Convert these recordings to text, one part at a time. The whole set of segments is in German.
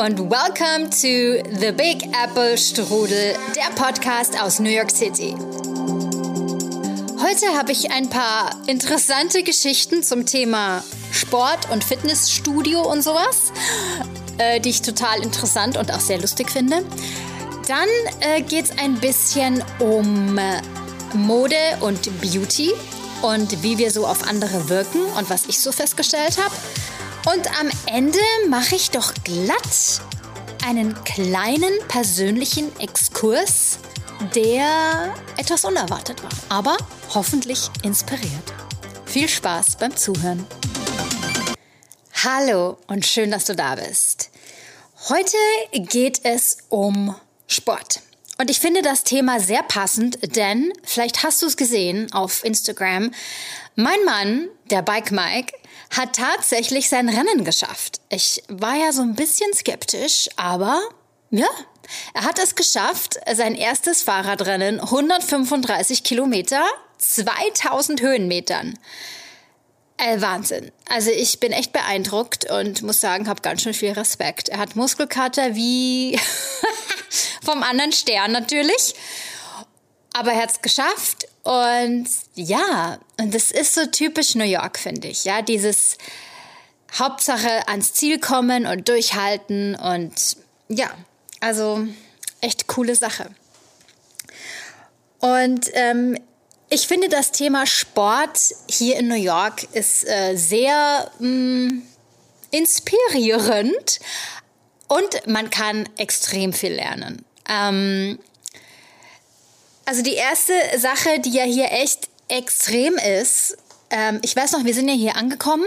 und welcome to The Big Apple Strudel, der Podcast aus New York City. Heute habe ich ein paar interessante Geschichten zum Thema Sport und Fitnessstudio und sowas, äh, die ich total interessant und auch sehr lustig finde. Dann äh, geht es ein bisschen um äh, Mode und Beauty und wie wir so auf andere wirken und was ich so festgestellt habe. Und am Ende mache ich doch glatt einen kleinen persönlichen Exkurs, der etwas unerwartet war, aber hoffentlich inspiriert. Viel Spaß beim Zuhören. Hallo und schön, dass du da bist. Heute geht es um Sport. Und ich finde das Thema sehr passend, denn vielleicht hast du es gesehen auf Instagram. Mein Mann, der Bike Mike, hat tatsächlich sein Rennen geschafft. Ich war ja so ein bisschen skeptisch, aber ja, er hat es geschafft, sein erstes Fahrradrennen, 135 Kilometer, 2000 Höhenmetern. Äh, Wahnsinn. Also ich bin echt beeindruckt und muss sagen, habe ganz schön viel Respekt. Er hat Muskelkater wie vom anderen Stern natürlich. Aber er hat es geschafft und ja, und das ist so typisch New York, finde ich. Ja, dieses Hauptsache ans Ziel kommen und durchhalten und ja, also echt coole Sache. Und ähm, ich finde, das Thema Sport hier in New York ist äh, sehr mh, mm, inspirierend und man kann extrem viel lernen. Ähm, also die erste Sache, die ja hier echt extrem ist, ähm, ich weiß noch, wir sind ja hier angekommen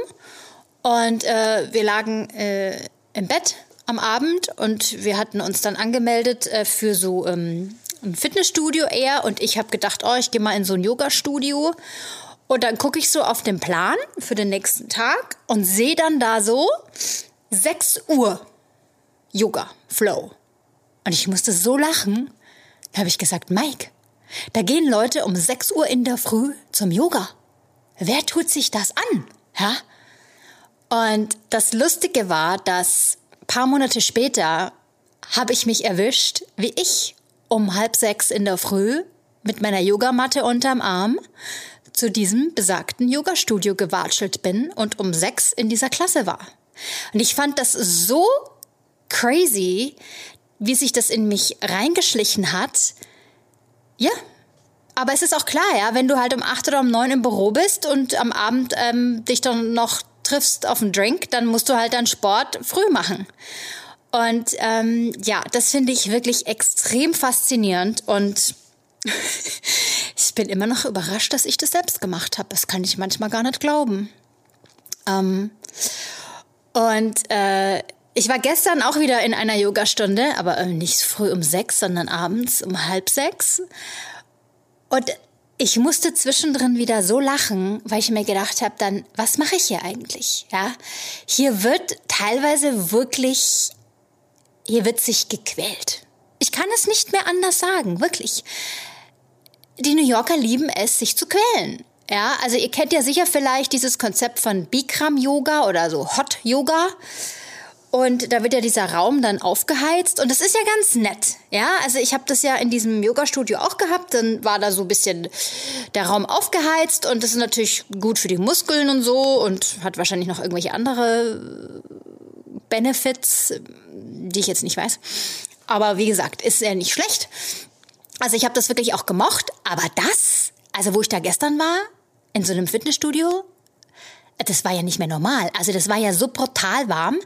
und äh, wir lagen äh, im Bett am Abend und wir hatten uns dann angemeldet äh, für so ähm, ein Fitnessstudio eher und ich habe gedacht, oh, ich gehe mal in so ein Yoga-Studio und dann gucke ich so auf den Plan für den nächsten Tag und sehe dann da so 6 Uhr Yoga, Flow. Und ich musste so lachen. Da habe ich gesagt, Mike, da gehen Leute um 6 Uhr in der Früh zum Yoga. Wer tut sich das an? Ja? Und das Lustige war, dass paar Monate später habe ich mich erwischt, wie ich um halb sechs in der Früh mit meiner Yogamatte unterm Arm zu diesem besagten Yogastudio gewatschelt bin und um sechs in dieser Klasse war. Und ich fand das so crazy, wie sich das in mich reingeschlichen hat. Ja, aber es ist auch klar, ja, wenn du halt um acht oder um neun im Büro bist und am Abend ähm, dich dann noch triffst auf einen Drink, dann musst du halt deinen Sport früh machen. Und ähm, ja, das finde ich wirklich extrem faszinierend und ich bin immer noch überrascht, dass ich das selbst gemacht habe. Das kann ich manchmal gar nicht glauben. Ähm, und äh, ich war gestern auch wieder in einer Yogastunde, aber äh, nicht früh um sechs, sondern abends um halb sechs. Und ich musste zwischendrin wieder so lachen, weil ich mir gedacht habe, dann, was mache ich hier eigentlich? Ja, hier wird teilweise wirklich, hier wird sich gequält. Ich kann es nicht mehr anders sagen, wirklich. Die New Yorker lieben es, sich zu quälen. Ja, also ihr kennt ja sicher vielleicht dieses Konzept von Bikram Yoga oder so Hot Yoga. Und da wird ja dieser Raum dann aufgeheizt und das ist ja ganz nett. Ja, also ich habe das ja in diesem Yoga-Studio auch gehabt. Dann war da so ein bisschen der Raum aufgeheizt und das ist natürlich gut für die Muskeln und so und hat wahrscheinlich noch irgendwelche andere Benefits, die ich jetzt nicht weiß. Aber wie gesagt, ist ja nicht schlecht. Also ich habe das wirklich auch gemocht. Aber das, also wo ich da gestern war, in so einem Fitnessstudio, das war ja nicht mehr normal. Also das war ja so brutal warm.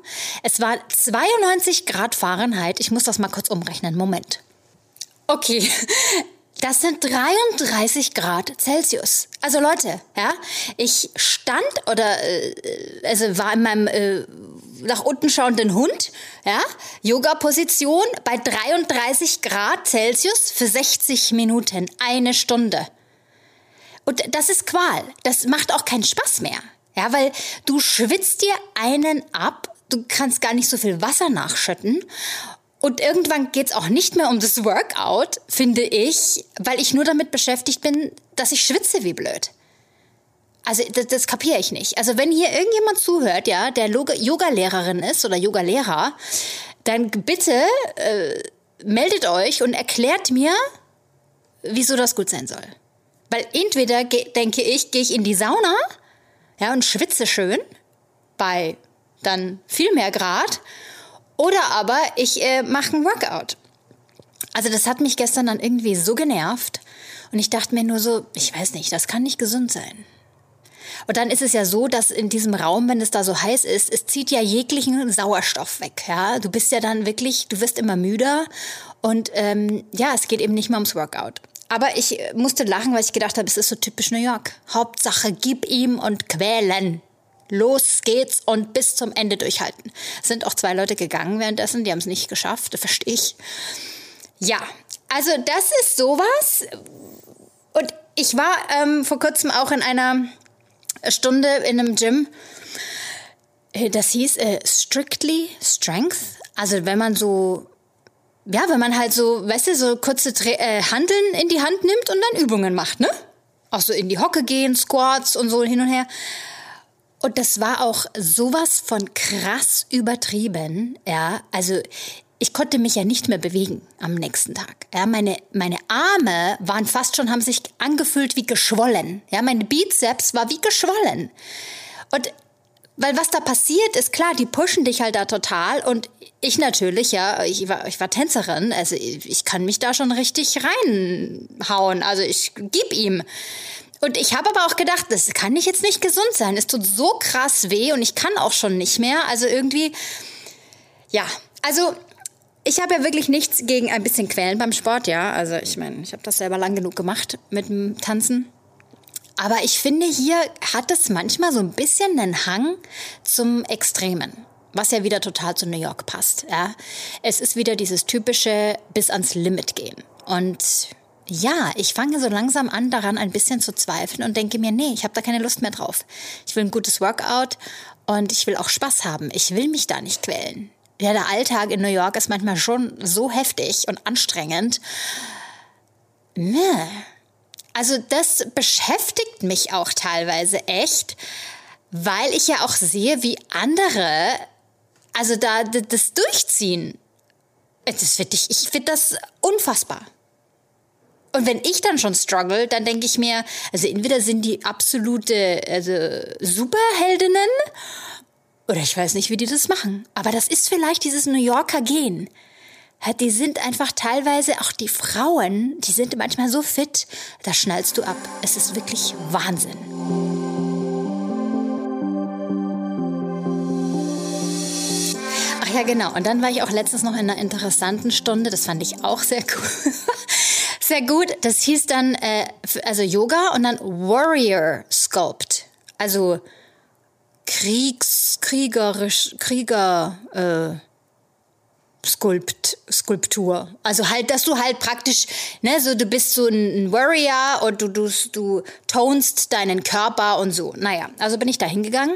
Es war 92 Grad Fahrenheit. Ich muss das mal kurz umrechnen. Moment. Okay. Das sind 33 Grad Celsius. Also Leute, ja, ich stand oder äh, also war in meinem äh, nach unten schauenden Hund, ja, Yoga-Position bei 33 Grad Celsius für 60 Minuten, eine Stunde. Und das ist Qual. Das macht auch keinen Spaß mehr. Ja, weil du schwitzt dir einen ab, du kannst gar nicht so viel Wasser nachschütten. Und irgendwann geht's auch nicht mehr um das Workout, finde ich, weil ich nur damit beschäftigt bin, dass ich schwitze wie blöd. Also das, das kapiere ich nicht. Also wenn hier irgendjemand zuhört, ja, der Yoga-Lehrerin ist oder Yoga-Lehrer, dann bitte äh, meldet euch und erklärt mir, wieso das gut sein soll. Weil entweder denke ich, gehe ich in die Sauna ja, und schwitze schön bei dann viel mehr Grad oder aber ich äh, mache ein Workout. Also das hat mich gestern dann irgendwie so genervt und ich dachte mir nur so, ich weiß nicht, das kann nicht gesund sein. Und dann ist es ja so, dass in diesem Raum, wenn es da so heiß ist, es zieht ja jeglichen Sauerstoff weg. Ja, du bist ja dann wirklich, du wirst immer müder und ähm, ja, es geht eben nicht mehr ums Workout. Aber ich musste lachen, weil ich gedacht habe, es ist so typisch New York. Hauptsache, gib ihm und quälen. Los geht's und bis zum Ende durchhalten. Es sind auch zwei Leute gegangen währenddessen, die haben es nicht geschafft, das verstehe ich. Ja, also das ist sowas. Und ich war ähm, vor kurzem auch in einer Stunde in einem Gym. Äh, das hieß äh, Strictly Strength. Also wenn man so ja, wenn man halt so, weißt du, so kurze Tra äh, Handeln in die Hand nimmt und dann Übungen macht, ne? Auch so in die Hocke gehen, Squats und so hin und her. Und das war auch sowas von krass übertrieben, ja. Also ich konnte mich ja nicht mehr bewegen am nächsten Tag. Ja, meine, meine Arme waren fast schon, haben sich angefühlt wie geschwollen. Ja, meine Bizeps war wie geschwollen. Und weil was da passiert ist, klar, die pushen dich halt da total und ich natürlich, ja, ich war, ich war Tänzerin, also ich kann mich da schon richtig reinhauen, also ich gib ihm. Und ich habe aber auch gedacht, das kann nicht jetzt nicht gesund sein. Es tut so krass weh und ich kann auch schon nicht mehr. Also irgendwie, ja, also ich habe ja wirklich nichts gegen ein bisschen Quälen beim Sport, ja. Also ich meine, ich habe das selber lang genug gemacht mit dem Tanzen. Aber ich finde, hier hat es manchmal so ein bisschen einen Hang zum Extremen. Was ja wieder total zu New York passt. Ja. Es ist wieder dieses typische bis ans Limit gehen. Und ja, ich fange so langsam an, daran ein bisschen zu zweifeln und denke mir, nee, ich habe da keine Lust mehr drauf. Ich will ein gutes Workout und ich will auch Spaß haben. Ich will mich da nicht quälen. Ja, der Alltag in New York ist manchmal schon so heftig und anstrengend. Nee. Also das beschäftigt mich auch teilweise echt, weil ich ja auch sehe, wie andere, also da das durchziehen. Das find ich ich finde das unfassbar. Und wenn ich dann schon struggle, dann denke ich mir, also entweder sind die absolute also Superheldinnen oder ich weiß nicht, wie die das machen. Aber das ist vielleicht dieses New Yorker Gen die sind einfach teilweise, auch die Frauen, die sind manchmal so fit, da schnallst du ab. Es ist wirklich Wahnsinn. Ach ja, genau. Und dann war ich auch letztens noch in einer interessanten Stunde. Das fand ich auch sehr cool. sehr gut. Das hieß dann, äh, also Yoga und dann Warrior Sculpt. Also Kriegs, kriegerisch, Krieger, äh, Skulpt, Skulptur. Also halt, dass du halt praktisch, ne, so du bist so ein Warrior und du, du, du tonst deinen Körper und so. Naja, also bin ich da hingegangen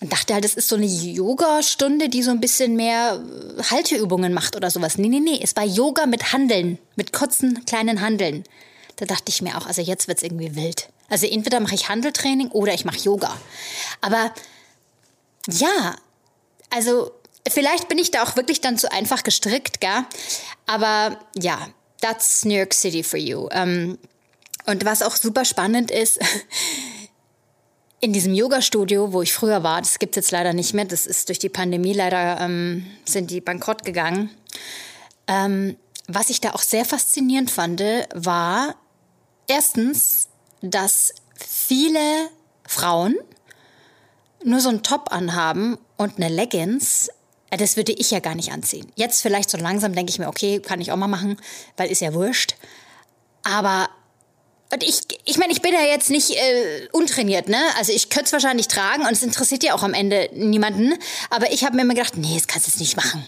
und dachte halt, das ist so eine Yoga-Stunde, die so ein bisschen mehr äh, Halteübungen macht oder sowas. Nee, nee, nee, es war Yoga mit Handeln, mit kurzen, kleinen Handeln. Da dachte ich mir auch, also jetzt wird's irgendwie wild. Also entweder mache ich Handeltraining oder ich mache Yoga. Aber ja, also Vielleicht bin ich da auch wirklich dann zu einfach gestrickt, gell? Aber ja, that's New York City for you. Ähm, und was auch super spannend ist, in diesem Yoga-Studio, wo ich früher war, das gibt es jetzt leider nicht mehr, das ist durch die Pandemie leider, ähm, sind die bankrott gegangen. Ähm, was ich da auch sehr faszinierend fand, war erstens, dass viele Frauen nur so einen Top anhaben und eine Leggings das würde ich ja gar nicht anziehen. Jetzt vielleicht so langsam denke ich mir, okay, kann ich auch mal machen, weil ist ja wurscht. Aber ich, ich meine, ich bin ja jetzt nicht äh, untrainiert, ne? Also ich könnte es wahrscheinlich tragen und es interessiert ja auch am Ende niemanden. Aber ich habe mir immer gedacht, nee, das kannst du jetzt nicht machen.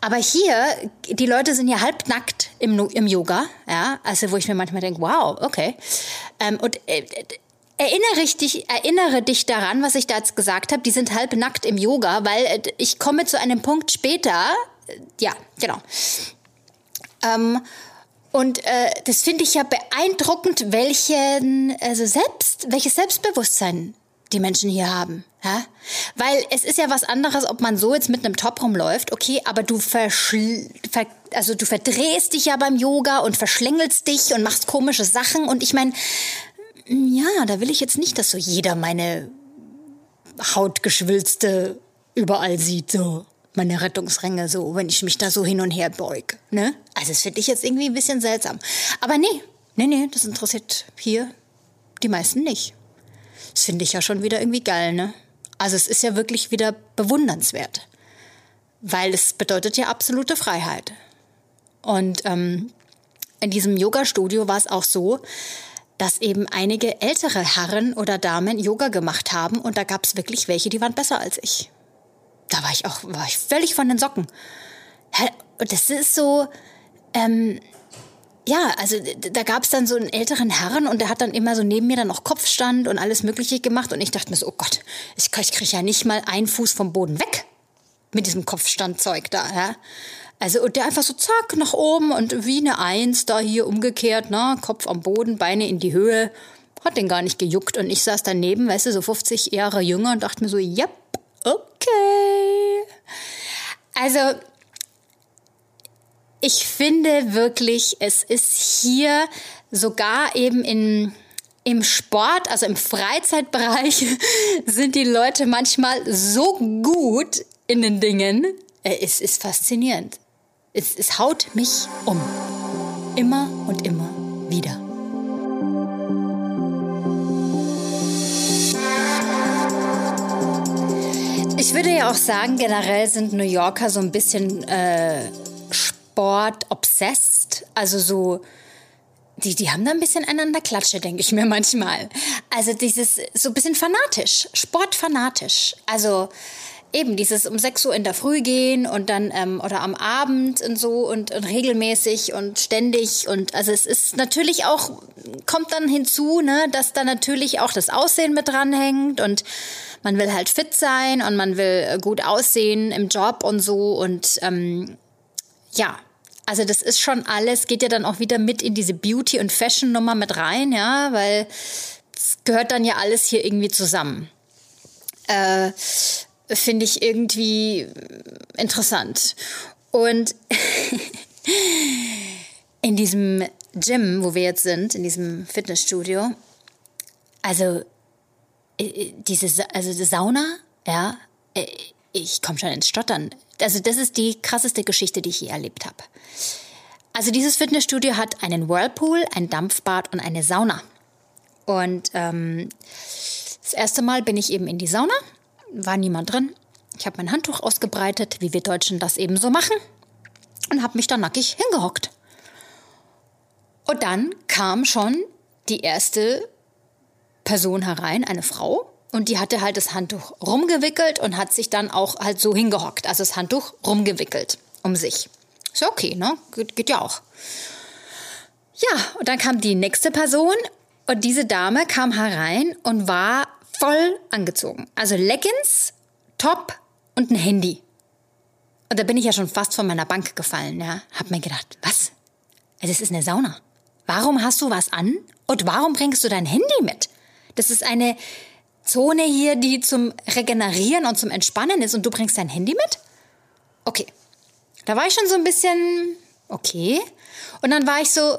Aber hier, die Leute sind ja halbnackt im, im Yoga, ja, also wo ich mir manchmal denke, wow, okay. Ähm, und äh, Erinnere, dich, erinnere dich daran, was ich da jetzt gesagt habe. Die sind halb nackt im Yoga, weil äh, ich komme zu einem Punkt später. Äh, ja, genau. Ähm, und äh, das finde ich ja beeindruckend, welchen, also selbst, welches Selbstbewusstsein die Menschen hier haben. Ja? Weil es ist ja was anderes, ob man so jetzt mit einem Top rumläuft, okay, aber du verschl ver also du verdrehst dich ja beim Yoga und verschlängelst dich und machst komische Sachen und ich meine, ja, da will ich jetzt nicht, dass so jeder meine Hautgeschwülste überall sieht, so meine Rettungsränge, so wenn ich mich da so hin und her beug, ne? Also das finde ich jetzt irgendwie ein bisschen seltsam. Aber nee, nee, nee, das interessiert hier die meisten nicht. Das finde ich ja schon wieder irgendwie geil, ne? Also es ist ja wirklich wieder bewundernswert, weil es bedeutet ja absolute Freiheit. Und ähm, in diesem Yoga-Studio war es auch so, dass eben einige ältere Herren oder Damen Yoga gemacht haben und da gab es wirklich welche, die waren besser als ich. Da war ich auch war ich völlig von den Socken. Das ist so, ähm, ja, also da gab es dann so einen älteren Herrn und der hat dann immer so neben mir dann noch Kopfstand und alles Mögliche gemacht und ich dachte mir so, oh Gott, ich, ich kriege ja nicht mal einen Fuß vom Boden weg mit diesem Kopfstandzeug da, ja. Also und der einfach so zack nach oben und wie eine Eins da hier umgekehrt, ne, Kopf am Boden, Beine in die Höhe, hat den gar nicht gejuckt und ich saß daneben, weißt du, so 50 Jahre jünger und dachte mir so, yep, okay. Also ich finde wirklich, es ist hier sogar eben in, im Sport, also im Freizeitbereich, sind die Leute manchmal so gut in den Dingen. Äh, es ist faszinierend. Es, es haut mich um. Immer und immer wieder. Ich würde ja auch sagen, generell sind New Yorker so ein bisschen äh, Sport obsessed. Also so, die, die haben da ein bisschen einander Klatsche, denke ich mir manchmal. Also dieses, so ein bisschen fanatisch, sportfanatisch. Also eben dieses um 6 Uhr in der Früh gehen und dann ähm, oder am Abend und so und, und regelmäßig und ständig und also es ist natürlich auch kommt dann hinzu, ne, dass da natürlich auch das Aussehen mit dranhängt und man will halt fit sein und man will gut aussehen im Job und so und ähm, ja, also das ist schon alles, geht ja dann auch wieder mit in diese Beauty- und Fashion-Nummer mit rein, ja, weil es gehört dann ja alles hier irgendwie zusammen. Äh, Finde ich irgendwie interessant. Und in diesem Gym, wo wir jetzt sind, in diesem Fitnessstudio, also äh, äh, diese also Sauna, ja, äh, ich komme schon ins Stottern also das ist die krasseste Geschichte, die ich je erlebt habe. Also dieses Fitnessstudio hat einen Whirlpool, ein Dampfbad und eine Sauna. Und ähm, das erste Mal bin ich eben in die Sauna, war niemand drin. Ich habe mein Handtuch ausgebreitet, wie wir Deutschen das eben so machen, und habe mich da nackig hingehockt. Und dann kam schon die erste Person herein, eine Frau, und die hatte halt das Handtuch rumgewickelt und hat sich dann auch halt so hingehockt. Also das Handtuch rumgewickelt um sich. Ist ja okay, ne? Geht, geht ja auch. Ja, und dann kam die nächste Person und diese Dame kam herein und war voll angezogen. Also Leggings, Top und ein Handy. Und da bin ich ja schon fast von meiner Bank gefallen, ja. Hab mir gedacht, was? Es ist eine Sauna. Warum hast du was an? Und warum bringst du dein Handy mit? Das ist eine Zone hier, die zum Regenerieren und zum Entspannen ist und du bringst dein Handy mit? Okay. Da war ich schon so ein bisschen okay. Und dann war ich so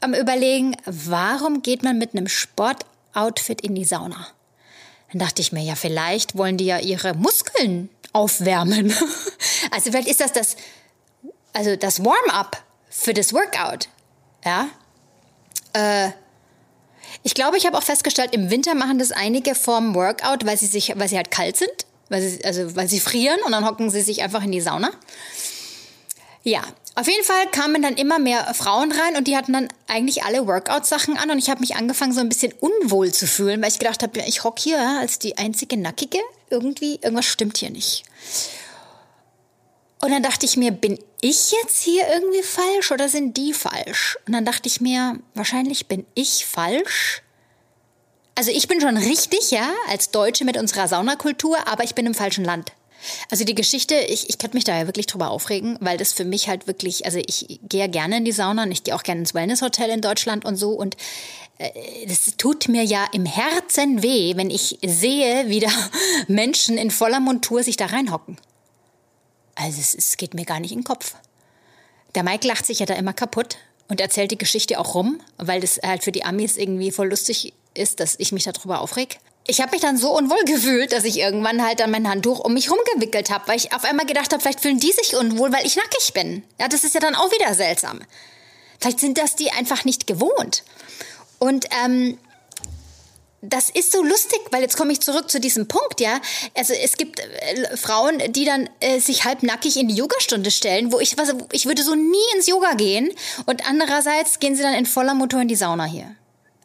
am Überlegen, warum geht man mit einem Sportoutfit in die Sauna? Dann dachte ich mir, ja, vielleicht wollen die ja ihre Muskeln aufwärmen. Also vielleicht ist das das, also das Warm-up für das Workout. Ja. Äh, ich glaube, ich habe auch festgestellt, im Winter machen das einige vorm Workout, weil sie sich, weil sie halt kalt sind, weil sie, also weil sie frieren und dann hocken sie sich einfach in die Sauna. Ja, auf jeden Fall kamen dann immer mehr Frauen rein und die hatten dann eigentlich alle Workout-Sachen an und ich habe mich angefangen so ein bisschen unwohl zu fühlen, weil ich gedacht habe, ich hocke hier als die einzige Nackige. Irgendwie, irgendwas stimmt hier nicht. Und dann dachte ich mir, bin ich jetzt hier irgendwie falsch oder sind die falsch? Und dann dachte ich mir, wahrscheinlich bin ich falsch. Also ich bin schon richtig, ja, als Deutsche mit unserer Saunakultur, aber ich bin im falschen Land. Also die Geschichte, ich, ich könnte mich da ja wirklich drüber aufregen, weil das für mich halt wirklich, also ich gehe ja gerne in die Sauna und ich gehe auch gerne ins Wellnesshotel in Deutschland und so und äh, das tut mir ja im Herzen weh, wenn ich sehe, wie da Menschen in voller Montur sich da reinhocken. Also es, es geht mir gar nicht in den Kopf. Der Mike lacht sich ja da immer kaputt und erzählt die Geschichte auch rum, weil das halt für die Amis irgendwie voll lustig ist, dass ich mich darüber aufreg ich habe mich dann so unwohl gefühlt, dass ich irgendwann halt dann mein Handtuch um mich rumgewickelt habe, weil ich auf einmal gedacht habe, vielleicht fühlen die sich unwohl, weil ich nackig bin. Ja, das ist ja dann auch wieder seltsam. Vielleicht sind das die einfach nicht gewohnt. Und ähm, das ist so lustig, weil jetzt komme ich zurück zu diesem Punkt, ja. Also es gibt äh, Frauen, die dann äh, sich halb nackig in die Yogastunde stellen, wo ich was, ich würde so nie ins Yoga gehen und andererseits gehen sie dann in voller Motor in die Sauna hier.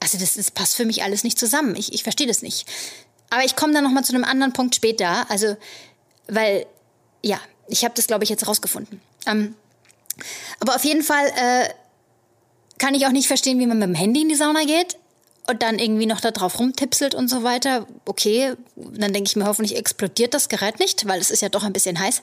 Also das, das passt für mich alles nicht zusammen. Ich, ich verstehe das nicht. Aber ich komme dann noch mal zu einem anderen Punkt später. Also, weil, ja, ich habe das, glaube ich, jetzt rausgefunden. Ähm, aber auf jeden Fall äh, kann ich auch nicht verstehen, wie man mit dem Handy in die Sauna geht und dann irgendwie noch da drauf rumtipselt und so weiter. Okay, dann denke ich mir, hoffentlich explodiert das Gerät nicht, weil es ist ja doch ein bisschen heiß.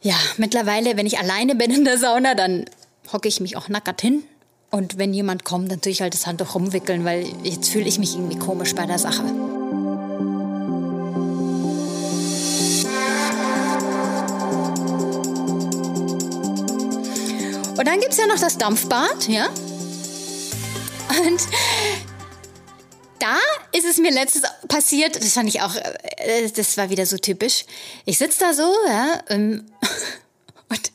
Ja, mittlerweile, wenn ich alleine bin in der Sauna, dann hocke ich mich auch nackert hin und wenn jemand kommt, dann tue ich halt das Handtuch rumwickeln, weil jetzt fühle ich mich irgendwie komisch bei der Sache. Und dann gibt es ja noch das Dampfbad, ja? Und da ist es mir letztes passiert, das fand ich auch, äh, das war wieder so typisch. Ich sitze da so, ja, und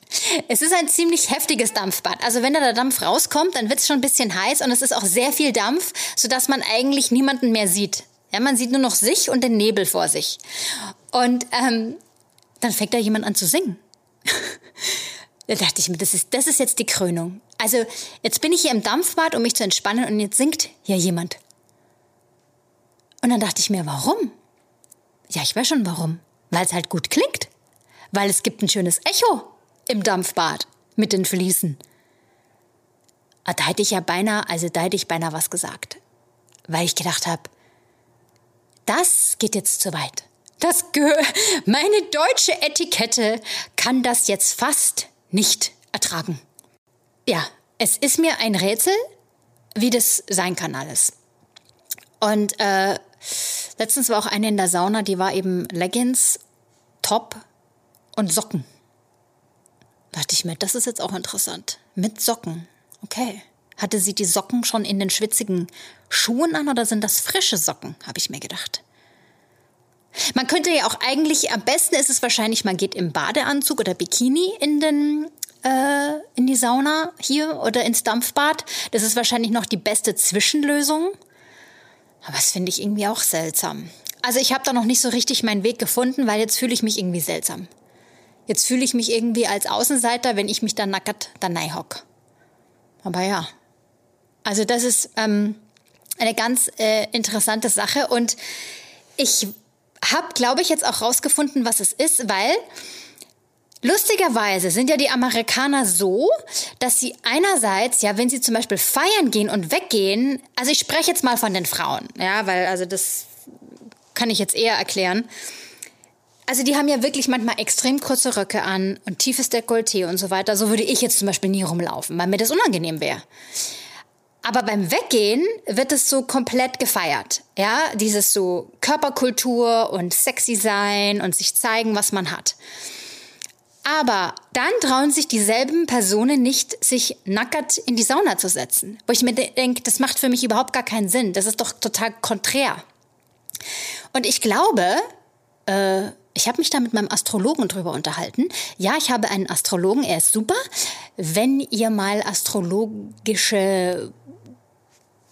es ist ein ziemlich heftiges Dampfbad. Also wenn da der Dampf rauskommt, dann wird es schon ein bisschen heiß und es ist auch sehr viel Dampf, sodass man eigentlich niemanden mehr sieht. Ja, man sieht nur noch sich und den Nebel vor sich. Und ähm, dann fängt da jemand an zu singen. da dachte ich mir, das ist, das ist jetzt die Krönung. Also jetzt bin ich hier im Dampfbad, um mich zu entspannen und jetzt singt hier jemand. Und dann dachte ich mir, warum? Ja, ich weiß schon warum. Weil es halt gut klingt. Weil es gibt ein schönes Echo im Dampfbad mit den Fliesen. Ah, da hätte ich ja beinahe, also da hätte ich beinahe was gesagt. Weil ich gedacht habe, das geht jetzt zu weit. Das meine deutsche Etikette kann das jetzt fast nicht ertragen. Ja, es ist mir ein Rätsel, wie das sein kann alles. Und äh, letztens war auch eine in der Sauna, die war eben Leggings, Top und Socken dachte ich mir, das ist jetzt auch interessant. Mit Socken. Okay. Hatte sie die Socken schon in den schwitzigen Schuhen an oder sind das frische Socken, habe ich mir gedacht. Man könnte ja auch eigentlich, am besten ist es wahrscheinlich, man geht im Badeanzug oder Bikini in den äh, in die Sauna hier oder ins Dampfbad. Das ist wahrscheinlich noch die beste Zwischenlösung. Aber das finde ich irgendwie auch seltsam. Also ich habe da noch nicht so richtig meinen Weg gefunden, weil jetzt fühle ich mich irgendwie seltsam. Jetzt fühle ich mich irgendwie als Außenseiter, wenn ich mich dann nackert dann hock. Aber ja, also das ist ähm, eine ganz äh, interessante Sache und ich habe, glaube ich, jetzt auch rausgefunden, was es ist, weil lustigerweise sind ja die Amerikaner so, dass sie einerseits, ja, wenn sie zum Beispiel feiern gehen und weggehen, also ich spreche jetzt mal von den Frauen, ja, weil also das kann ich jetzt eher erklären also die haben ja wirklich manchmal extrem kurze Röcke an und tiefes Dekolleté und so weiter. So würde ich jetzt zum Beispiel nie rumlaufen, weil mir das unangenehm wäre. Aber beim Weggehen wird es so komplett gefeiert. Ja, dieses so Körperkultur und sexy sein und sich zeigen, was man hat. Aber dann trauen sich dieselben Personen nicht, sich nackert in die Sauna zu setzen. Wo ich mir denke, das macht für mich überhaupt gar keinen Sinn. Das ist doch total konträr. Und ich glaube, äh, ich habe mich da mit meinem Astrologen drüber unterhalten. Ja, ich habe einen Astrologen, er ist super. Wenn ihr mal astrologische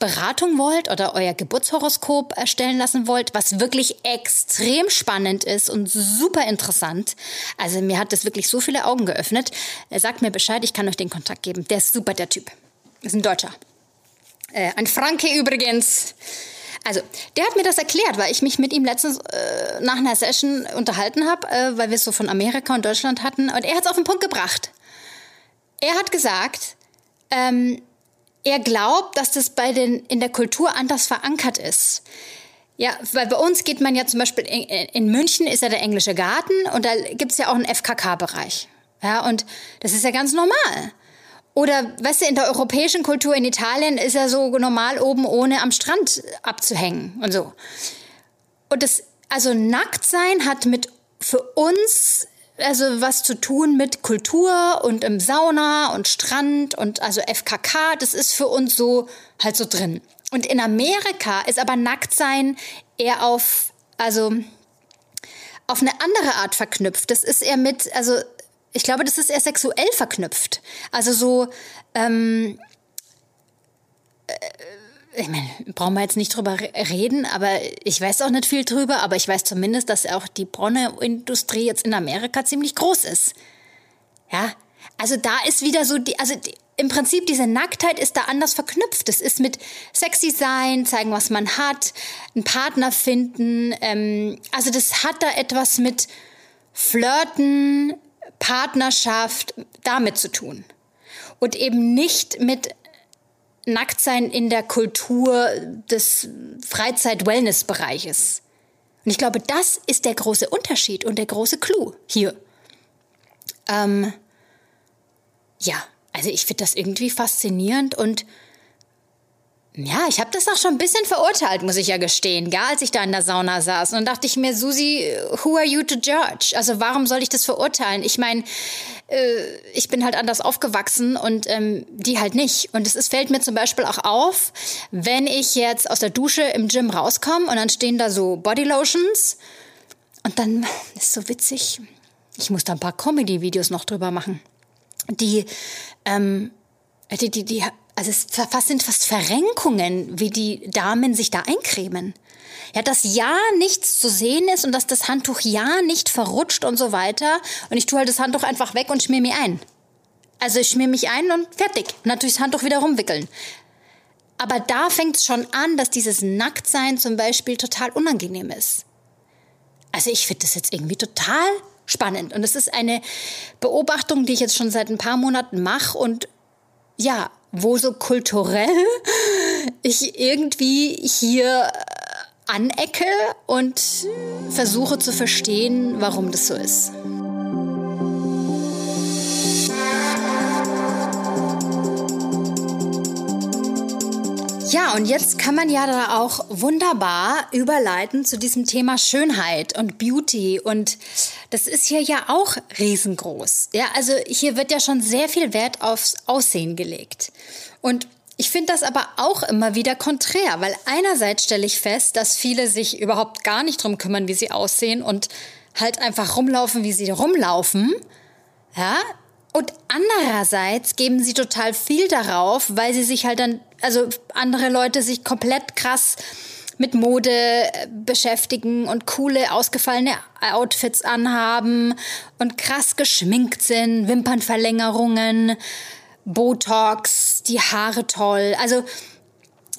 Beratung wollt oder euer Geburtshoroskop erstellen lassen wollt, was wirklich extrem spannend ist und super interessant. Also mir hat das wirklich so viele Augen geöffnet. Sagt mir Bescheid, ich kann euch den Kontakt geben. Der ist super, der Typ. Ist ein Deutscher. Äh, ein Franke übrigens. Also, der hat mir das erklärt, weil ich mich mit ihm letztens äh, nach einer Session unterhalten habe, äh, weil wir es so von Amerika und Deutschland hatten. Und er hat es auf den Punkt gebracht. Er hat gesagt, ähm, er glaubt, dass das bei den in der Kultur anders verankert ist. Ja, weil bei uns geht man ja zum Beispiel in, in München ist ja der englische Garten und da gibt es ja auch einen FKK-Bereich. Ja, und das ist ja ganz normal. Oder, weißt du, in der europäischen Kultur in Italien ist ja so normal oben ohne am Strand abzuhängen und so. Und das, also nackt sein hat mit für uns also was zu tun mit Kultur und im Sauna und Strand und also FKK, das ist für uns so halt so drin. Und in Amerika ist aber Nacktsein eher auf, also auf eine andere Art verknüpft. Das ist eher mit, also ich glaube, das ist eher sexuell verknüpft. Also so, ähm, äh, ich meine, brauchen wir jetzt nicht drüber reden, aber ich weiß auch nicht viel drüber, aber ich weiß zumindest, dass auch die Pornoindustrie jetzt in Amerika ziemlich groß ist. Ja, also da ist wieder so die, also die, im Prinzip diese Nacktheit ist da anders verknüpft. Es ist mit sexy sein, zeigen, was man hat, einen Partner finden. Ähm, also das hat da etwas mit Flirten, Partnerschaft damit zu tun. Und eben nicht mit Nacktsein in der Kultur des Freizeit-Wellness-Bereiches. Und ich glaube, das ist der große Unterschied und der große Clou hier. Ähm, ja, also ich finde das irgendwie faszinierend und ja, ich habe das auch schon ein bisschen verurteilt, muss ich ja gestehen, gell, als ich da in der Sauna saß. Und dann dachte ich mir, Susi, who are you to judge? Also warum soll ich das verurteilen? Ich meine, äh, ich bin halt anders aufgewachsen und ähm, die halt nicht. Und es fällt mir zum Beispiel auch auf, wenn ich jetzt aus der Dusche im Gym rauskomme und dann stehen da so Bodylotions und dann ist so witzig. Ich muss da ein paar Comedy-Videos noch drüber machen. Die, ähm, die, die, die also es sind fast Verrenkungen, wie die Damen sich da eincremen. Ja, dass ja nichts zu sehen ist und dass das Handtuch ja nicht verrutscht und so weiter. Und ich tue halt das Handtuch einfach weg und schmier mir ein. Also ich schmier mich ein und fertig. Natürlich das Handtuch wieder rumwickeln. Aber da fängt es schon an, dass dieses Nacktsein zum Beispiel total unangenehm ist. Also ich finde das jetzt irgendwie total spannend. Und es ist eine Beobachtung, die ich jetzt schon seit ein paar Monaten mache und ja, wo so kulturell ich irgendwie hier äh, anecke und versuche zu verstehen, warum das so ist. Ja, und jetzt kann man ja da auch wunderbar überleiten zu diesem Thema Schönheit und Beauty und das ist hier ja auch riesengroß. Ja, also hier wird ja schon sehr viel Wert aufs Aussehen gelegt. Und ich finde das aber auch immer wieder konträr, weil einerseits stelle ich fest, dass viele sich überhaupt gar nicht drum kümmern, wie sie aussehen und halt einfach rumlaufen, wie sie rumlaufen. Ja, und andererseits geben sie total viel darauf, weil sie sich halt dann, also andere Leute sich komplett krass mit Mode äh, beschäftigen und coole, ausgefallene Outfits anhaben und krass geschminkt sind, Wimpernverlängerungen, Botox, die Haare toll. Also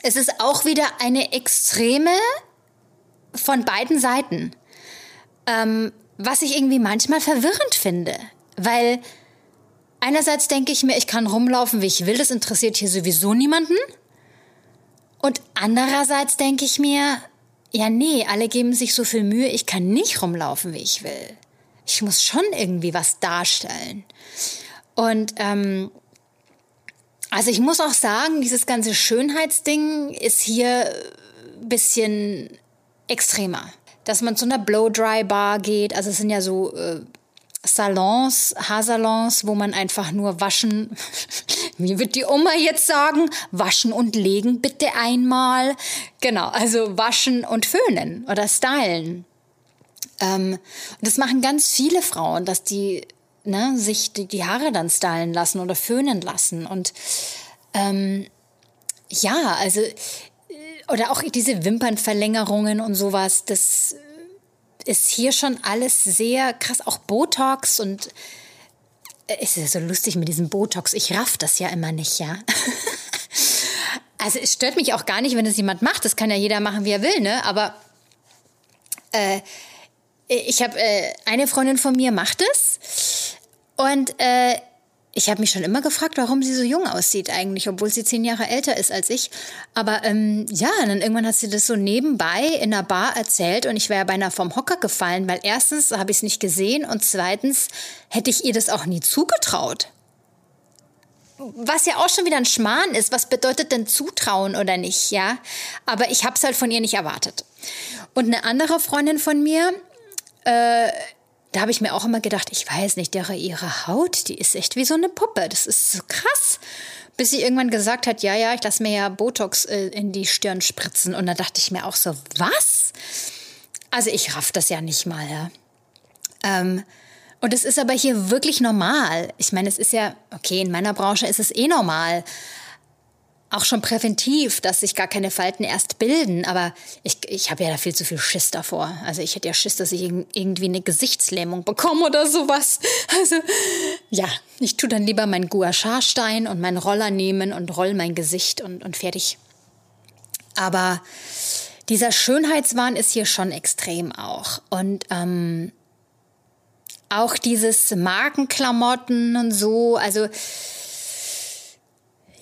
es ist auch wieder eine Extreme von beiden Seiten. Ähm, was ich irgendwie manchmal verwirrend finde, weil einerseits denke ich mir, ich kann rumlaufen, wie ich will, das interessiert hier sowieso niemanden. Und andererseits denke ich mir, ja, nee, alle geben sich so viel Mühe, ich kann nicht rumlaufen, wie ich will. Ich muss schon irgendwie was darstellen. Und ähm, also ich muss auch sagen, dieses ganze Schönheitsding ist hier ein bisschen extremer. Dass man zu einer Blow-Dry-Bar geht, also es sind ja so äh, Salons, Haarsalons, wo man einfach nur waschen, wie wird die Oma jetzt sagen, waschen und legen bitte einmal. Genau, also waschen und föhnen oder stylen. Ähm, und das machen ganz viele Frauen, dass die ne, sich die, die Haare dann stylen lassen oder föhnen lassen. Und ähm, ja, also äh, oder auch diese Wimpernverlängerungen und sowas, das ist hier schon alles sehr krass, auch Botox und äh, es ist ja so lustig mit diesem Botox. Ich raff das ja immer nicht, ja. also es stört mich auch gar nicht, wenn es jemand macht. Das kann ja jeder machen, wie er will, ne? Aber äh, ich habe äh, eine Freundin von mir macht es und äh, ich habe mich schon immer gefragt, warum sie so jung aussieht eigentlich, obwohl sie zehn Jahre älter ist als ich. Aber ähm, ja, dann irgendwann hat sie das so nebenbei in einer Bar erzählt und ich wäre beinahe vom Hocker gefallen, weil erstens habe ich es nicht gesehen und zweitens hätte ich ihr das auch nie zugetraut. Was ja auch schon wieder ein Schmarrn ist. Was bedeutet denn Zutrauen oder nicht, ja? Aber ich habe es halt von ihr nicht erwartet. Und eine andere Freundin von mir, äh, da habe ich mir auch immer gedacht, ich weiß nicht, ihre, ihre Haut, die ist echt wie so eine Puppe. Das ist so krass. Bis sie irgendwann gesagt hat, ja, ja, ich lasse mir ja Botox äh, in die Stirn spritzen. Und da dachte ich mir auch so, was? Also ich raff das ja nicht mal, ja. Ähm, und es ist aber hier wirklich normal. Ich meine, es ist ja, okay, in meiner Branche ist es eh normal auch schon präventiv, dass sich gar keine Falten erst bilden. Aber ich, ich habe ja da viel zu viel Schiss davor. Also ich hätte ja Schiss, dass ich irgendwie eine Gesichtslähmung bekomme oder sowas. Also ja, ich tue dann lieber meinen Gua Sha-Stein und meinen Roller nehmen und roll mein Gesicht und, und fertig. Aber dieser Schönheitswahn ist hier schon extrem auch. Und ähm, auch dieses Markenklamotten und so, also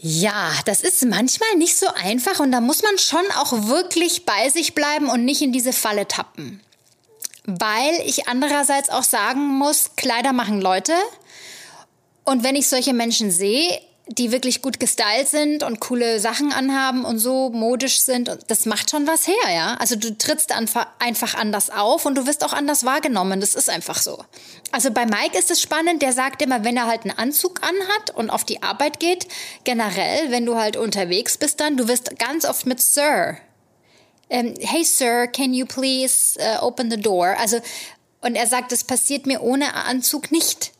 ja, das ist manchmal nicht so einfach und da muss man schon auch wirklich bei sich bleiben und nicht in diese Falle tappen. Weil ich andererseits auch sagen muss, Kleider machen Leute. Und wenn ich solche Menschen sehe, die wirklich gut gestylt sind und coole Sachen anhaben und so modisch sind. Das macht schon was her, ja. Also du trittst einfach anders auf und du wirst auch anders wahrgenommen. Das ist einfach so. Also bei Mike ist es spannend, der sagt immer, wenn er halt einen Anzug anhat und auf die Arbeit geht, generell, wenn du halt unterwegs bist dann, du wirst ganz oft mit Sir. Ähm, hey Sir, can you please uh, open the door? Also, und er sagt, das passiert mir ohne Anzug nicht.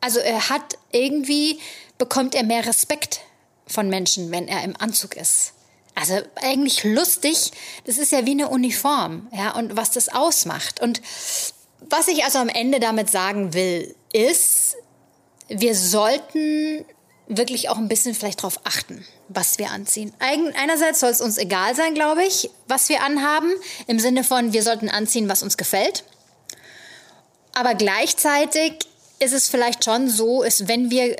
Also er hat irgendwie bekommt er mehr Respekt von Menschen, wenn er im Anzug ist. Also eigentlich lustig, das ist ja wie eine Uniform, ja, und was das ausmacht. Und was ich also am Ende damit sagen will, ist, wir sollten wirklich auch ein bisschen vielleicht darauf achten, was wir anziehen. Einerseits soll es uns egal sein, glaube ich, was wir anhaben, im Sinne von, wir sollten anziehen, was uns gefällt. Aber gleichzeitig ist es vielleicht schon so, ist, wenn wir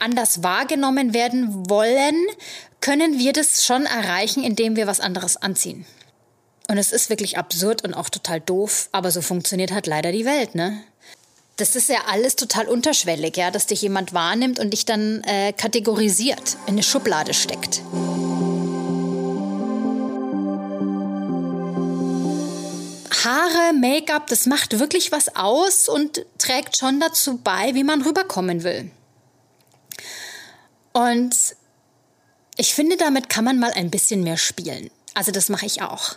anders wahrgenommen werden wollen, können wir das schon erreichen, indem wir was anderes anziehen. Und es ist wirklich absurd und auch total doof, aber so funktioniert halt leider die Welt, ne? Das ist ja alles total unterschwellig, ja, dass dich jemand wahrnimmt und dich dann äh, kategorisiert, in eine Schublade steckt. Haare, Make-up, das macht wirklich was aus und trägt schon dazu bei, wie man rüberkommen will. Und ich finde, damit kann man mal ein bisschen mehr spielen. Also das mache ich auch.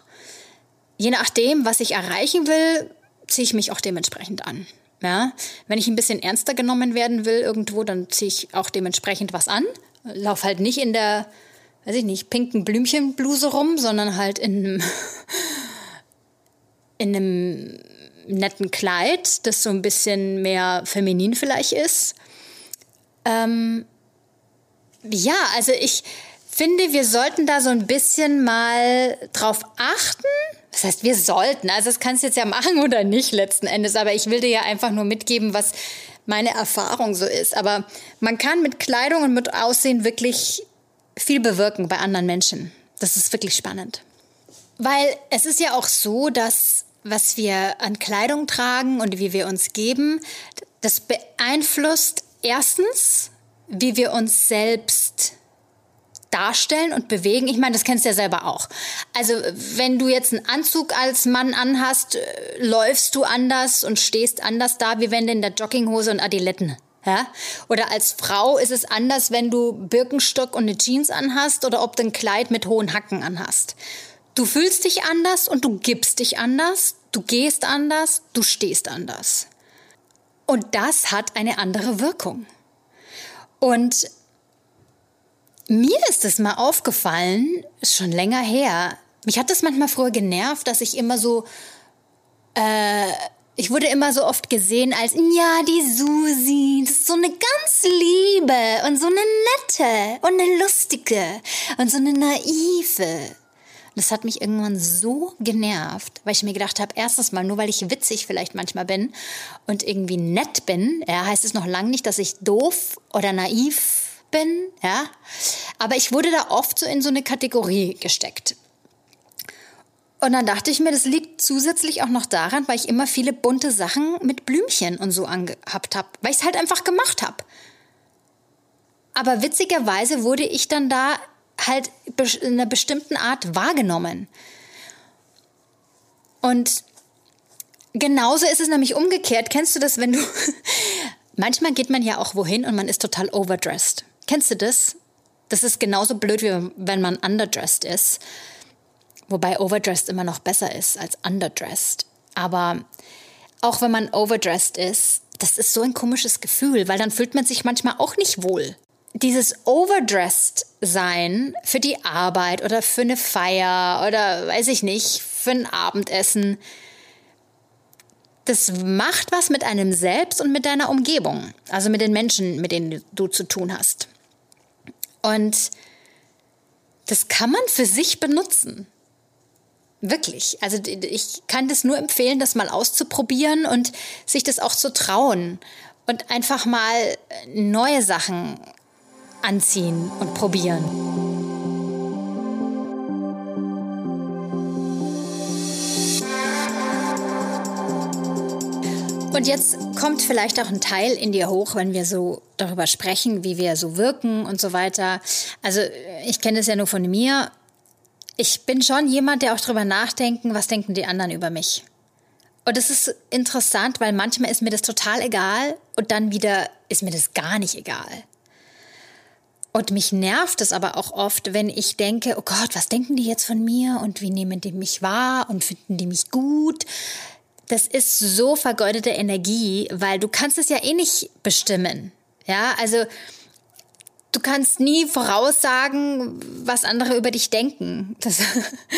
Je nachdem, was ich erreichen will, ziehe ich mich auch dementsprechend an. Ja, wenn ich ein bisschen ernster genommen werden will irgendwo, dann ziehe ich auch dementsprechend was an. Lauf halt nicht in der, weiß ich nicht, pinken Blümchenbluse rum, sondern halt in einem, in einem netten Kleid, das so ein bisschen mehr feminin vielleicht ist. Ähm, ja, also ich finde, wir sollten da so ein bisschen mal drauf achten. Das heißt, wir sollten. Also das kannst du jetzt ja machen oder nicht letzten Endes. Aber ich will dir ja einfach nur mitgeben, was meine Erfahrung so ist. Aber man kann mit Kleidung und mit Aussehen wirklich viel bewirken bei anderen Menschen. Das ist wirklich spannend. Weil es ist ja auch so, dass was wir an Kleidung tragen und wie wir uns geben, das beeinflusst erstens wie wir uns selbst darstellen und bewegen. Ich meine, das kennst du ja selber auch. Also, wenn du jetzt einen Anzug als Mann anhast, äh, läufst du anders und stehst anders da, wie wenn du in der Jogginghose und Adiletten. Ja? Oder als Frau ist es anders, wenn du Birkenstock und eine Jeans anhast oder ob du ein Kleid mit hohen Hacken anhast. Du fühlst dich anders und du gibst dich anders, du gehst anders, du stehst anders. Und das hat eine andere Wirkung. Und mir ist es mal aufgefallen, schon länger her. Mich hat das manchmal früher genervt, dass ich immer so, äh, ich wurde immer so oft gesehen als, ja, die Susi, das ist so eine ganz liebe und so eine nette und eine lustige und so eine naive. Das hat mich irgendwann so genervt, weil ich mir gedacht habe, erstens mal, nur weil ich witzig vielleicht manchmal bin und irgendwie nett bin, ja, heißt es noch lange nicht, dass ich doof oder naiv bin, ja. Aber ich wurde da oft so in so eine Kategorie gesteckt. Und dann dachte ich mir, das liegt zusätzlich auch noch daran, weil ich immer viele bunte Sachen mit Blümchen und so angehabt habe, weil ich es halt einfach gemacht habe. Aber witzigerweise wurde ich dann da halt in einer bestimmten Art wahrgenommen. Und genauso ist es nämlich umgekehrt. Kennst du das, wenn du. Manchmal geht man ja auch wohin und man ist total overdressed. Kennst du das? Das ist genauso blöd, wie wenn man underdressed ist. Wobei overdressed immer noch besser ist als underdressed. Aber auch wenn man overdressed ist, das ist so ein komisches Gefühl, weil dann fühlt man sich manchmal auch nicht wohl dieses overdressed sein für die Arbeit oder für eine Feier oder weiß ich nicht, für ein Abendessen, das macht was mit einem selbst und mit deiner Umgebung, also mit den Menschen, mit denen du zu tun hast. Und das kann man für sich benutzen. Wirklich. Also ich kann das nur empfehlen, das mal auszuprobieren und sich das auch zu trauen und einfach mal neue Sachen anziehen und probieren. Und jetzt kommt vielleicht auch ein Teil in dir hoch, wenn wir so darüber sprechen, wie wir so wirken und so weiter. Also ich kenne es ja nur von mir. Ich bin schon jemand, der auch darüber nachdenken, was denken die anderen über mich. Und das ist interessant, weil manchmal ist mir das total egal und dann wieder ist mir das gar nicht egal. Und mich nervt es aber auch oft, wenn ich denke, oh Gott, was denken die jetzt von mir und wie nehmen die mich wahr und finden die mich gut? Das ist so vergeudete Energie, weil du kannst es ja eh nicht bestimmen. Ja, also du kannst nie voraussagen, was andere über dich denken. Das,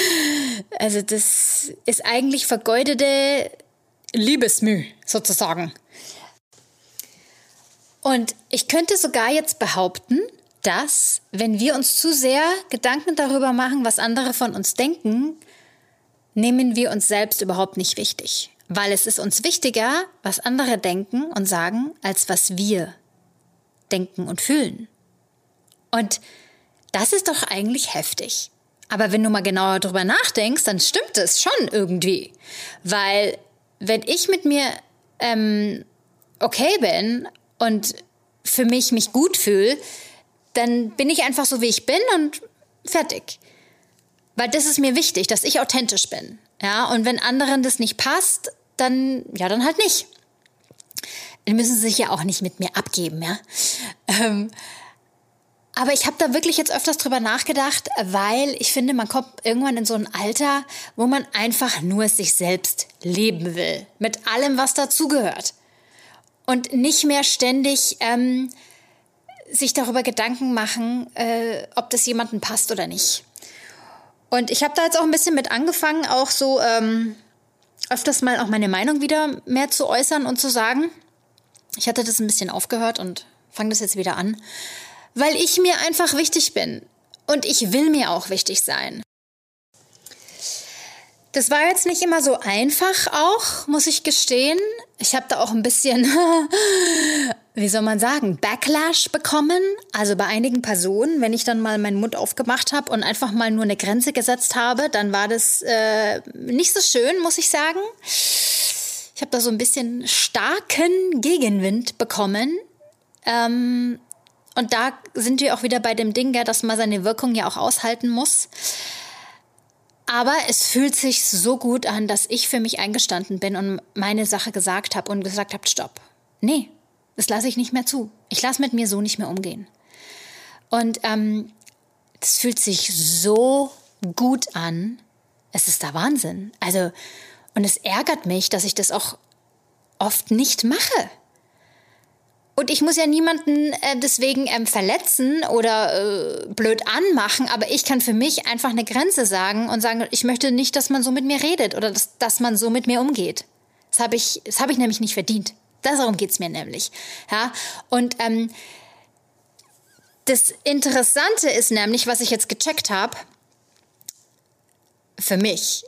also das ist eigentlich vergeudete Liebesmüh sozusagen. Und ich könnte sogar jetzt behaupten, dass, wenn wir uns zu sehr Gedanken darüber machen, was andere von uns denken, nehmen wir uns selbst überhaupt nicht wichtig. Weil es ist uns wichtiger, was andere denken und sagen, als was wir denken und fühlen. Und das ist doch eigentlich heftig. Aber wenn du mal genauer drüber nachdenkst, dann stimmt es schon irgendwie. Weil wenn ich mit mir ähm, okay bin und für mich mich gut fühle, dann bin ich einfach so, wie ich bin und fertig. Weil das ist mir wichtig, dass ich authentisch bin. Ja, und wenn anderen das nicht passt, dann, ja, dann halt nicht. Die müssen sich ja auch nicht mit mir abgeben, ja. Ähm, aber ich habe da wirklich jetzt öfters drüber nachgedacht, weil ich finde, man kommt irgendwann in so ein Alter, wo man einfach nur sich selbst leben will. Mit allem, was dazugehört. Und nicht mehr ständig ähm, sich darüber Gedanken machen, äh, ob das jemandem passt oder nicht. Und ich habe da jetzt auch ein bisschen mit angefangen, auch so ähm, öfters mal auch meine Meinung wieder mehr zu äußern und zu sagen. Ich hatte das ein bisschen aufgehört und fange das jetzt wieder an, weil ich mir einfach wichtig bin und ich will mir auch wichtig sein. Das war jetzt nicht immer so einfach auch, muss ich gestehen. Ich habe da auch ein bisschen, wie soll man sagen, Backlash bekommen. Also bei einigen Personen, wenn ich dann mal meinen Mund aufgemacht habe und einfach mal nur eine Grenze gesetzt habe, dann war das äh, nicht so schön, muss ich sagen. Ich habe da so ein bisschen starken Gegenwind bekommen. Ähm, und da sind wir auch wieder bei dem Ding, ja, dass man seine Wirkung ja auch aushalten muss. Aber es fühlt sich so gut an, dass ich für mich eingestanden bin und meine Sache gesagt habe und gesagt habe, stopp. Nee, das lasse ich nicht mehr zu. Ich lasse mit mir so nicht mehr umgehen. Und ähm, das fühlt sich so gut an. Es ist der Wahnsinn. Also, und es ärgert mich, dass ich das auch oft nicht mache. Und ich muss ja niemanden äh, deswegen ähm, verletzen oder äh, blöd anmachen, aber ich kann für mich einfach eine Grenze sagen und sagen, ich möchte nicht, dass man so mit mir redet oder dass, dass man so mit mir umgeht. Das habe ich, hab ich nämlich nicht verdient. Darum geht's mir nämlich. Ja? Und ähm, das Interessante ist nämlich, was ich jetzt gecheckt habe, für mich,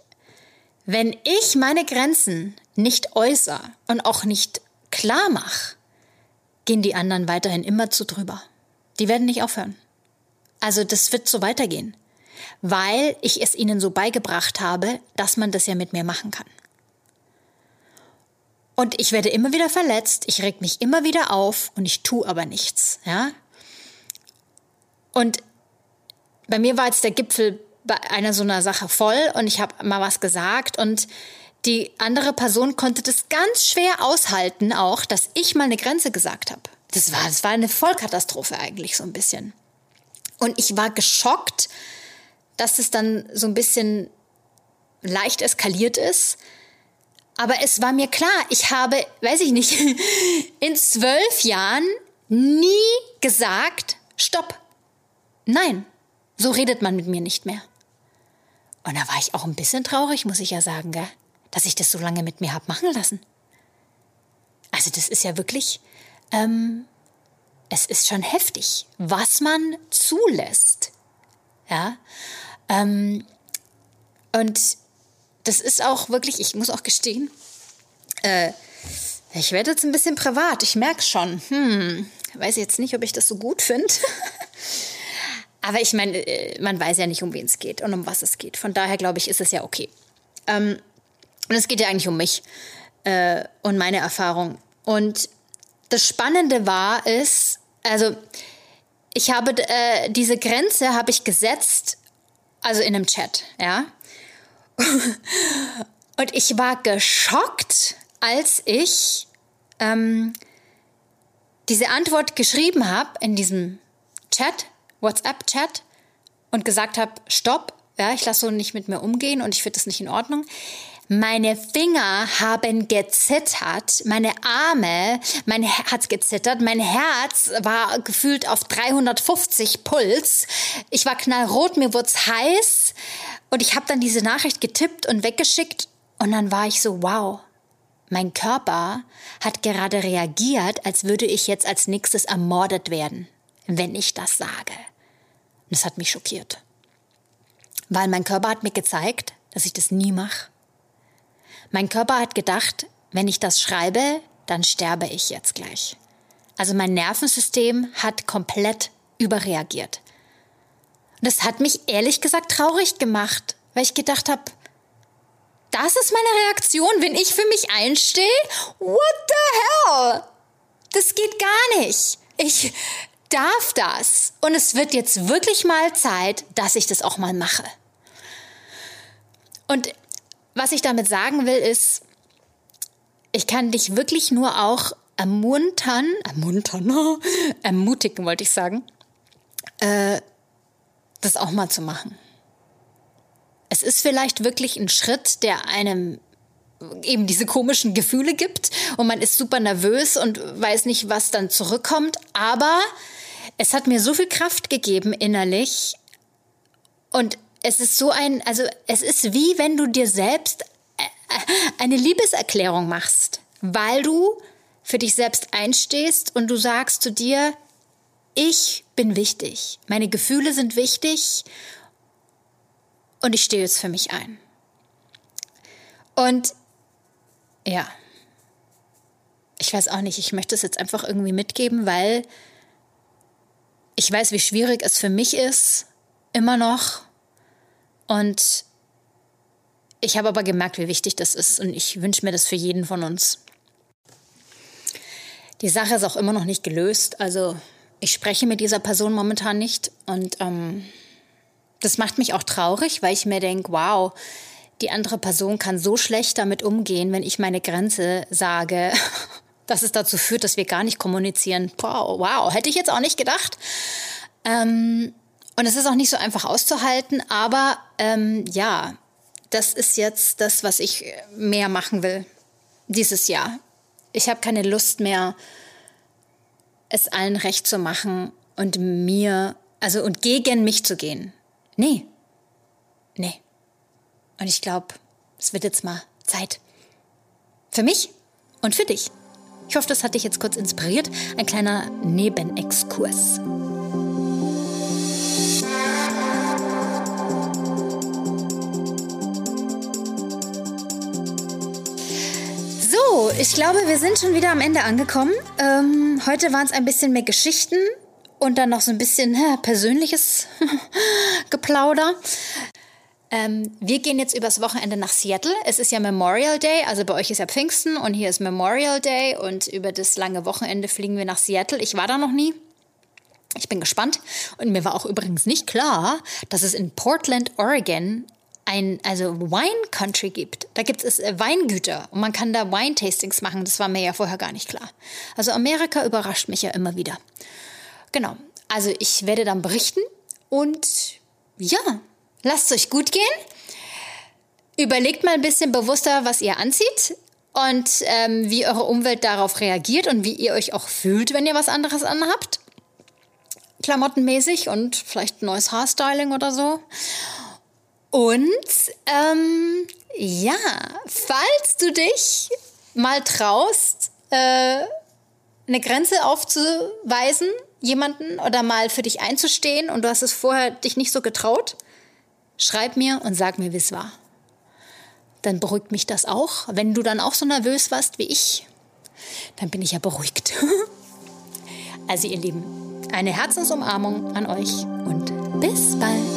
wenn ich meine Grenzen nicht äußere und auch nicht klar mache, gehen die anderen weiterhin immer zu drüber. Die werden nicht aufhören. Also das wird so weitergehen, weil ich es ihnen so beigebracht habe, dass man das ja mit mir machen kann. Und ich werde immer wieder verletzt, ich reg mich immer wieder auf und ich tue aber nichts, ja? Und bei mir war jetzt der Gipfel bei einer so einer Sache voll und ich habe mal was gesagt und die andere Person konnte das ganz schwer aushalten auch, dass ich mal eine Grenze gesagt habe. Das war, das war eine Vollkatastrophe eigentlich so ein bisschen. Und ich war geschockt, dass es dann so ein bisschen leicht eskaliert ist. Aber es war mir klar, ich habe, weiß ich nicht, in zwölf Jahren nie gesagt, stopp. Nein, so redet man mit mir nicht mehr. Und da war ich auch ein bisschen traurig, muss ich ja sagen, gell? Dass ich das so lange mit mir hab machen lassen. Also das ist ja wirklich, ähm, es ist schon heftig, was man zulässt. Ja. Ähm, und das ist auch wirklich, ich muss auch gestehen, äh, ich werde jetzt ein bisschen privat, ich merke schon. Hm, weiß jetzt nicht, ob ich das so gut finde. Aber ich meine, äh, man weiß ja nicht, um wen es geht und um was es geht. Von daher glaube ich, ist es ja okay. Ähm, und es geht ja eigentlich um mich äh, und meine Erfahrung. Und das Spannende war es, also ich habe äh, diese Grenze habe ich gesetzt, also in einem Chat, ja. Und ich war geschockt, als ich ähm, diese Antwort geschrieben habe in diesem Chat, WhatsApp-Chat, und gesagt habe, stopp, ja, ich lasse so nicht mit mir umgehen und ich finde das nicht in Ordnung. Meine Finger haben gezittert, meine Arme, mein hat gezittert, mein Herz war gefühlt auf 350 Puls. Ich war knallrot, mir wurde heiß und ich habe dann diese Nachricht getippt und weggeschickt und dann war ich so, wow, mein Körper hat gerade reagiert, als würde ich jetzt als nächstes ermordet werden, wenn ich das sage. Und das hat mich schockiert. Weil mein Körper hat mir gezeigt, dass ich das nie mache. Mein Körper hat gedacht, wenn ich das schreibe, dann sterbe ich jetzt gleich. Also mein Nervensystem hat komplett überreagiert. Und das hat mich ehrlich gesagt traurig gemacht, weil ich gedacht habe, das ist meine Reaktion, wenn ich für mich einstehe? What the hell? Das geht gar nicht. Ich darf das. Und es wird jetzt wirklich mal Zeit, dass ich das auch mal mache. Und was ich damit sagen will, ist, ich kann dich wirklich nur auch ermuntern, ermuntern, ermutigen wollte ich sagen, äh, das auch mal zu machen. Es ist vielleicht wirklich ein Schritt, der einem eben diese komischen Gefühle gibt und man ist super nervös und weiß nicht, was dann zurückkommt, aber es hat mir so viel Kraft gegeben innerlich und es ist so ein, also es ist wie wenn du dir selbst äh, eine Liebeserklärung machst, weil du für dich selbst einstehst und du sagst zu dir, ich bin wichtig, meine Gefühle sind wichtig und ich stehe jetzt für mich ein. Und ja, ich weiß auch nicht, ich möchte es jetzt einfach irgendwie mitgeben, weil ich weiß, wie schwierig es für mich ist, immer noch und ich habe aber gemerkt, wie wichtig das ist und ich wünsche mir das für jeden von uns. Die Sache ist auch immer noch nicht gelöst. Also ich spreche mit dieser Person momentan nicht und ähm, das macht mich auch traurig, weil ich mir denke, wow, die andere Person kann so schlecht damit umgehen, wenn ich meine Grenze sage, dass es dazu führt, dass wir gar nicht kommunizieren. Wow, wow, hätte ich jetzt auch nicht gedacht. Ähm, und es ist auch nicht so einfach auszuhalten, aber ähm, ja, das ist jetzt das, was ich mehr machen will dieses Jahr. Ich habe keine Lust mehr, es allen recht zu machen und mir, also und gegen mich zu gehen. Nee. Nee. Und ich glaube, es wird jetzt mal Zeit. Für mich und für dich. Ich hoffe, das hat dich jetzt kurz inspiriert. Ein kleiner Nebenexkurs. Ich glaube, wir sind schon wieder am Ende angekommen. Ähm, heute waren es ein bisschen mehr Geschichten und dann noch so ein bisschen hä, persönliches Geplauder. Ähm, wir gehen jetzt übers Wochenende nach Seattle. Es ist ja Memorial Day, also bei euch ist ja Pfingsten und hier ist Memorial Day und über das lange Wochenende fliegen wir nach Seattle. Ich war da noch nie. Ich bin gespannt. Und mir war auch übrigens nicht klar, dass es in Portland, Oregon ein also Wine Country gibt. Da gibt es äh, Weingüter und man kann da Wine-Tastings machen. Das war mir ja vorher gar nicht klar. Also Amerika überrascht mich ja immer wieder. Genau. Also ich werde dann berichten und ja, lasst euch gut gehen. Überlegt mal ein bisschen bewusster, was ihr anzieht und ähm, wie eure Umwelt darauf reagiert und wie ihr euch auch fühlt, wenn ihr was anderes anhabt. Klamottenmäßig und vielleicht neues Haarstyling oder so. Und ähm, ja, falls du dich mal traust, äh, eine Grenze aufzuweisen, jemanden oder mal für dich einzustehen und du hast es vorher dich nicht so getraut, schreib mir und sag mir, wie es war. Dann beruhigt mich das auch. Wenn du dann auch so nervös warst wie ich, dann bin ich ja beruhigt. also ihr Lieben, eine Herzensumarmung an euch und bis bald.